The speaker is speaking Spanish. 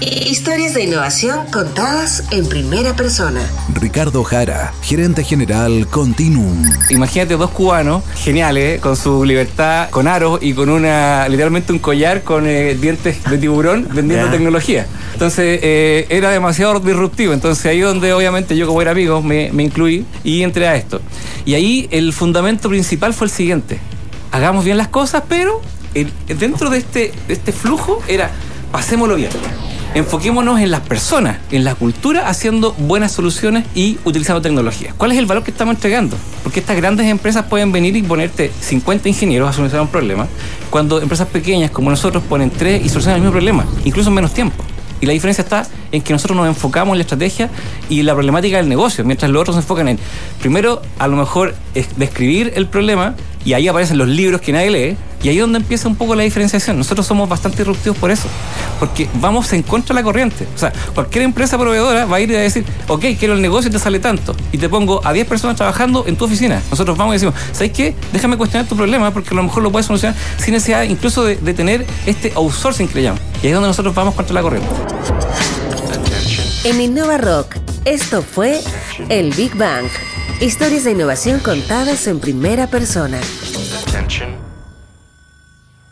Historias de innovación contadas en primera persona. Ricardo Jara, gerente general Continuum. Imagínate dos cubanos geniales, con su libertad, con aros y con una literalmente un collar con eh, dientes de tiburón vendiendo tecnología. Entonces eh, era demasiado disruptivo. Entonces ahí donde obviamente yo como era amigo me, me incluí y entré a esto. Y ahí el fundamento principal fue el siguiente. Hagamos bien las cosas, pero el- dentro de este, de este flujo era pasémoslo bien. Enfoquémonos en las personas, en la cultura, haciendo buenas soluciones y utilizando tecnología. ¿Cuál es el valor que estamos entregando? Porque estas grandes empresas pueden venir y ponerte 50 ingenieros a solucionar un problema, cuando empresas pequeñas como nosotros ponen 3 y solucionan el mismo problema, incluso en menos tiempo. Y la diferencia está en que nosotros nos enfocamos en la estrategia y la problemática del negocio, mientras los otros se enfocan en, primero, a lo mejor, es describir el problema, y ahí aparecen los libros que nadie lee, y ahí es donde empieza un poco la diferenciación. Nosotros somos bastante disruptivos por eso, porque vamos en contra de la corriente. O sea, cualquier empresa proveedora va a ir y va a decir, ok, quiero el negocio y te sale tanto, y te pongo a 10 personas trabajando en tu oficina. Nosotros vamos y decimos, ¿sabes qué? Déjame cuestionar tu problema, porque a lo mejor lo puedes solucionar sin necesidad incluso de, de tener este outsourcing que le llaman. Y ahí es donde nosotros vamos contra la corriente. En Innova Rock, esto fue el Big Bang. Historias de innovación contadas en primera persona. Attention.